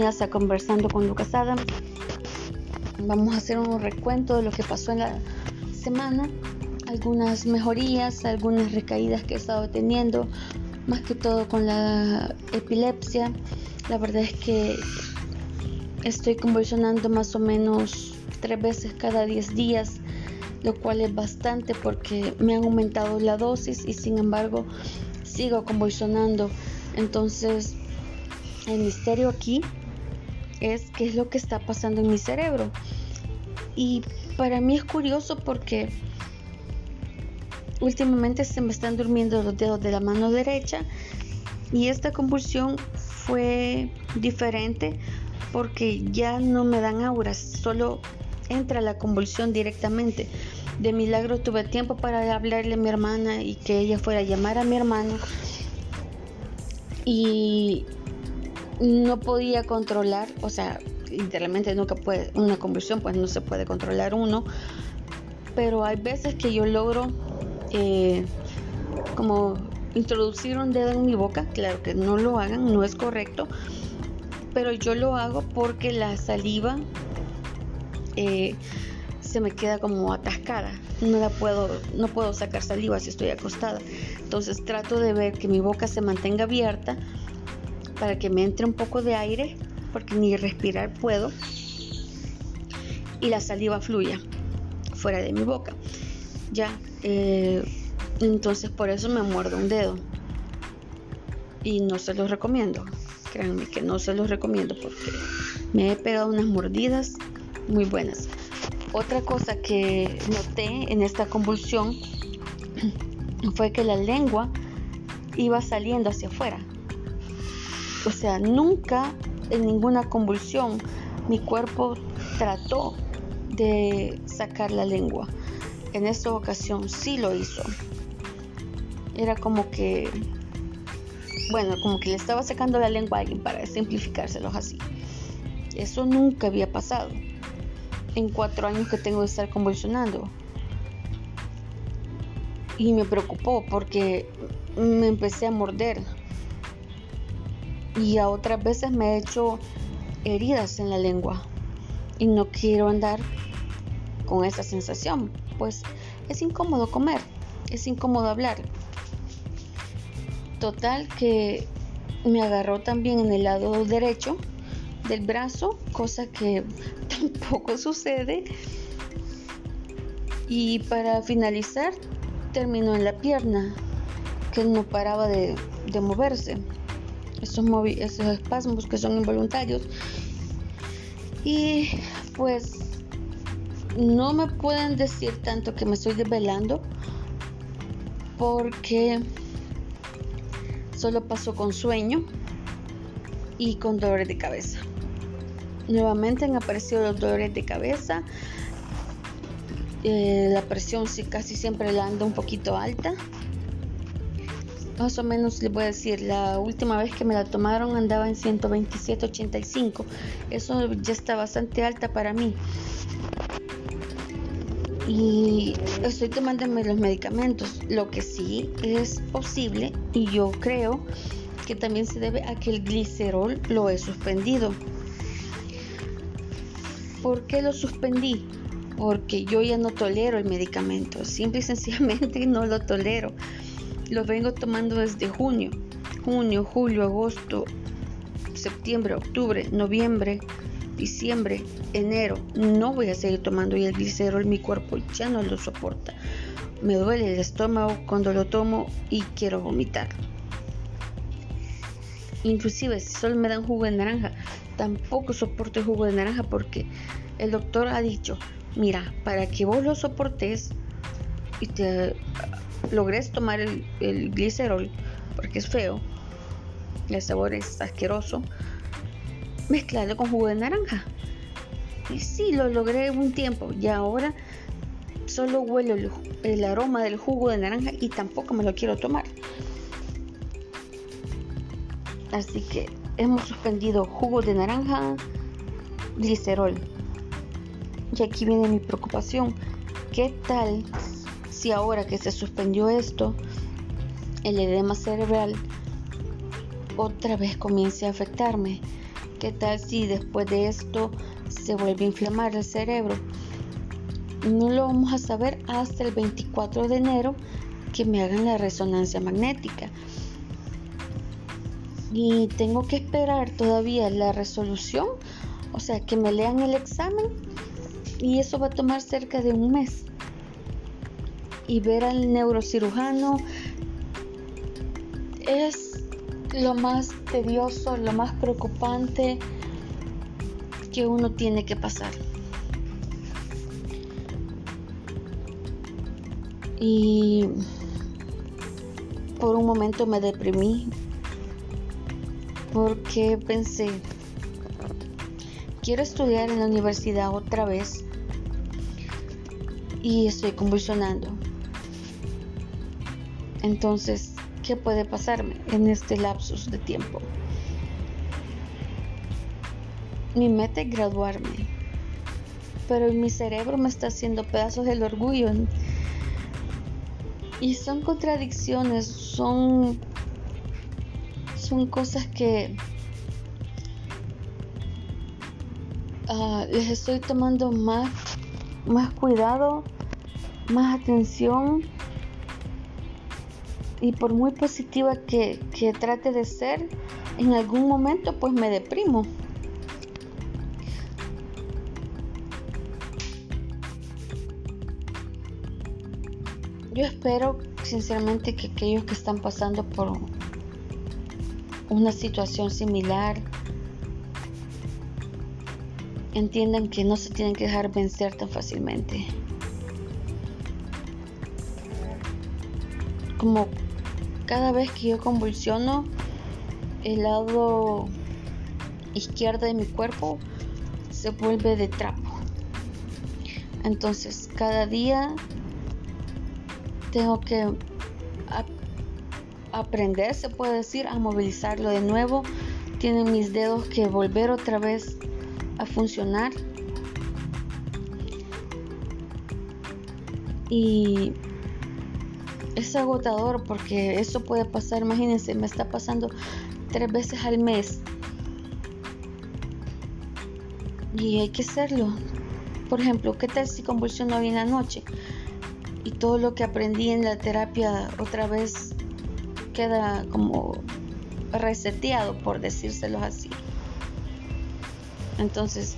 a Conversando con Lucas Adams. Vamos a hacer un recuento de lo que pasó en la semana, algunas mejorías, algunas recaídas que he estado teniendo, más que todo con la epilepsia. La verdad es que estoy convulsionando más o menos tres veces cada 10 días, lo cual es bastante porque me han aumentado la dosis y sin embargo sigo convulsionando. Entonces el misterio aquí es qué es lo que está pasando en mi cerebro. Y para mí es curioso porque últimamente se me están durmiendo los dedos de la mano derecha y esta convulsión fue diferente porque ya no me dan auras, solo entra la convulsión directamente. De milagro tuve tiempo para hablarle a mi hermana y que ella fuera a llamar a mi hermano. Y no podía controlar, o sea, literalmente nunca puede, una conversión pues no se puede controlar uno, pero hay veces que yo logro eh, como introducir un dedo en mi boca, claro que no lo hagan, no es correcto, pero yo lo hago porque la saliva eh, se me queda como atascada, no la puedo, no puedo sacar saliva si estoy acostada, entonces trato de ver que mi boca se mantenga abierta para que me entre un poco de aire, porque ni respirar puedo, y la saliva fluya fuera de mi boca. Ya, eh, entonces por eso me muerdo un dedo. Y no se los recomiendo. Créanme que no se los recomiendo porque me he pegado unas mordidas muy buenas. Otra cosa que noté en esta convulsión fue que la lengua iba saliendo hacia afuera. O sea, nunca en ninguna convulsión mi cuerpo trató de sacar la lengua. En esta ocasión sí lo hizo. Era como que, bueno, como que le estaba sacando la lengua a alguien para simplificárselos así. Eso nunca había pasado en cuatro años que tengo de estar convulsionando. Y me preocupó porque me empecé a morder y a otras veces me he hecho heridas en la lengua y no quiero andar con esa sensación, pues es incómodo comer, es incómodo hablar. Total que me agarró también en el lado derecho del brazo, cosa que tampoco sucede. Y para finalizar, terminó en la pierna, que no paraba de, de moverse esos, esos espasmos que son involuntarios. Y pues no me pueden decir tanto que me estoy desvelando porque solo pasó con sueño y con dolores de cabeza. Nuevamente han aparecido los dolores de cabeza. Eh, la presión sí, casi siempre la anda un poquito alta más o menos les voy a decir, la última vez que me la tomaron andaba en 127.85. Eso ya está bastante alta para mí. Y estoy tomándome los medicamentos. Lo que sí es posible, y yo creo que también se debe a que el glicerol lo he suspendido. ¿Por qué lo suspendí? Porque yo ya no tolero el medicamento. Simple y sencillamente no lo tolero lo vengo tomando desde junio. Junio, julio, agosto, septiembre, octubre, noviembre, diciembre, enero. No voy a seguir tomando y el glicerol mi cuerpo ya no lo soporta. Me duele el estómago cuando lo tomo y quiero vomitar. Inclusive si solo me dan jugo de naranja, tampoco soporto el jugo de naranja porque el doctor ha dicho, mira, para que vos lo soportes y te logré tomar el, el glicerol porque es feo, el sabor es asqueroso, mezclarlo con jugo de naranja. Y sí, lo logré un tiempo y ahora solo huelo el, el, aroma del jugo de naranja y tampoco me lo quiero tomar. Así que hemos suspendido jugo de naranja, glicerol. Y aquí viene mi preocupación. ¿Qué tal si ahora que se suspendió esto, el edema cerebral otra vez comience a afectarme, ¿Qué tal si después de esto se vuelve a inflamar el cerebro? No lo vamos a saber hasta el 24 de enero que me hagan la resonancia magnética. Y tengo que esperar todavía la resolución, o sea, que me lean el examen y eso va a tomar cerca de un mes. Y ver al neurocirujano es lo más tedioso, lo más preocupante que uno tiene que pasar. Y por un momento me deprimí porque pensé, quiero estudiar en la universidad otra vez y estoy convulsionando. Entonces, ¿qué puede pasarme en este lapsus de tiempo? Mi meta es graduarme, pero mi cerebro me está haciendo pedazos del orgullo y son contradicciones, son, son cosas que uh, les estoy tomando más, más cuidado, más atención. Y por muy positiva que, que trate de ser, en algún momento pues me deprimo. Yo espero sinceramente que aquellos que están pasando por una situación similar entiendan que no se tienen que dejar vencer tan fácilmente. Como cada vez que yo convulsiono, el lado izquierdo de mi cuerpo se vuelve de trapo. Entonces, cada día tengo que aprender, se puede decir, a movilizarlo de nuevo. Tienen mis dedos que volver otra vez a funcionar. Y es agotador porque eso puede pasar, imagínense, me está pasando tres veces al mes. Y hay que hacerlo. Por ejemplo, ¿qué tal si convulsiono hoy en la noche? y todo lo que aprendí en la terapia otra vez queda como reseteado, por decírselo así. Entonces,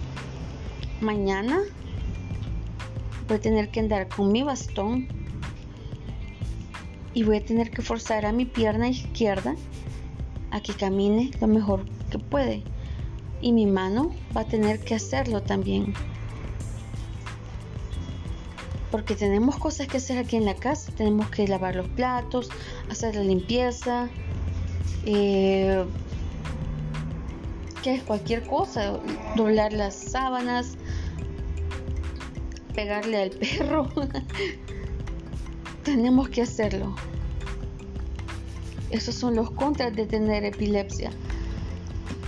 mañana voy a tener que andar con mi bastón y voy a tener que forzar a mi pierna izquierda a que camine lo mejor que puede. Y mi mano va a tener que hacerlo también. Porque tenemos cosas que hacer aquí en la casa, tenemos que lavar los platos, hacer la limpieza, eh, que es cualquier cosa, doblar las sábanas, pegarle al perro, tenemos que hacerlo. Esos son los contras de tener epilepsia.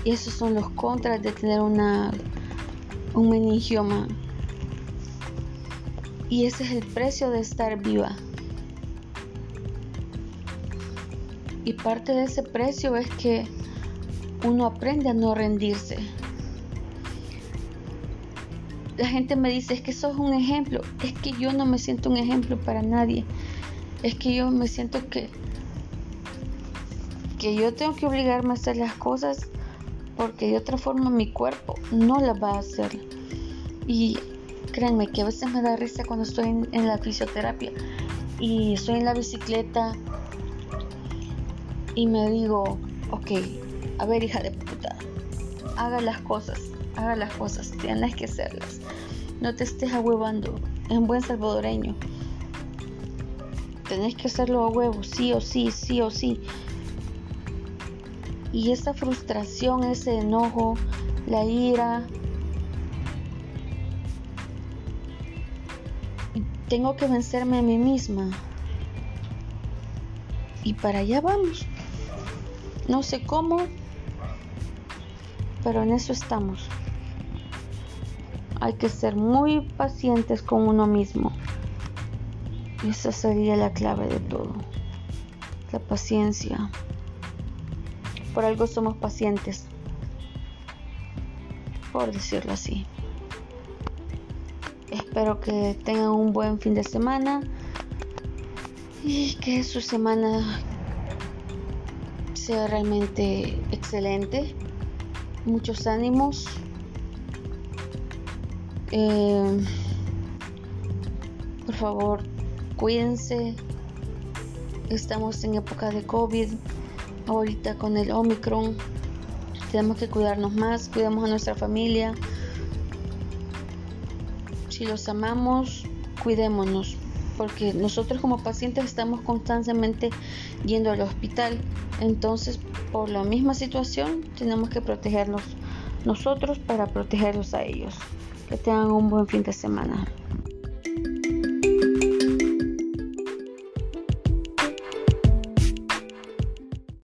Y esos son los contras de tener una, un meningioma y ese es el precio de estar viva. Y parte de ese precio es que uno aprende a no rendirse. La gente me dice, es que sos un ejemplo. Es que yo no me siento un ejemplo para nadie. Es que yo me siento que que yo tengo que obligarme a hacer las cosas porque de otra forma mi cuerpo no las va a hacer. Y créanme que a veces me da risa cuando estoy en, la fisioterapia y estoy en la bicicleta y me digo, ok, a ver hija de puta, haga las cosas, haga las cosas, tienes que hacerlas. No te estés ahuevando, en buen salvadoreño. Tenés que hacerlo a huevo, sí o sí, sí o sí. Y esa frustración, ese enojo, la ira, Tengo que vencerme a mí misma. Y para allá vamos. No sé cómo, pero en eso estamos. Hay que ser muy pacientes con uno mismo. Y esa sería la clave de todo. La paciencia. Por algo somos pacientes. por decirlo así. Espero que tengan un buen fin de semana y que su semana sea realmente excelente. Muchos ánimos. Eh, por favor, cuídense. Estamos en época de COVID. Ahorita con el Omicron. Tenemos que cuidarnos más. Cuidamos a nuestra familia. Si los amamos, cuidémonos. Porque nosotros como pacientes estamos constantemente yendo al hospital. Entonces, por la misma situación, tenemos que protegernos nosotros para protegerlos a ellos. Que tengan un buen fin de semana.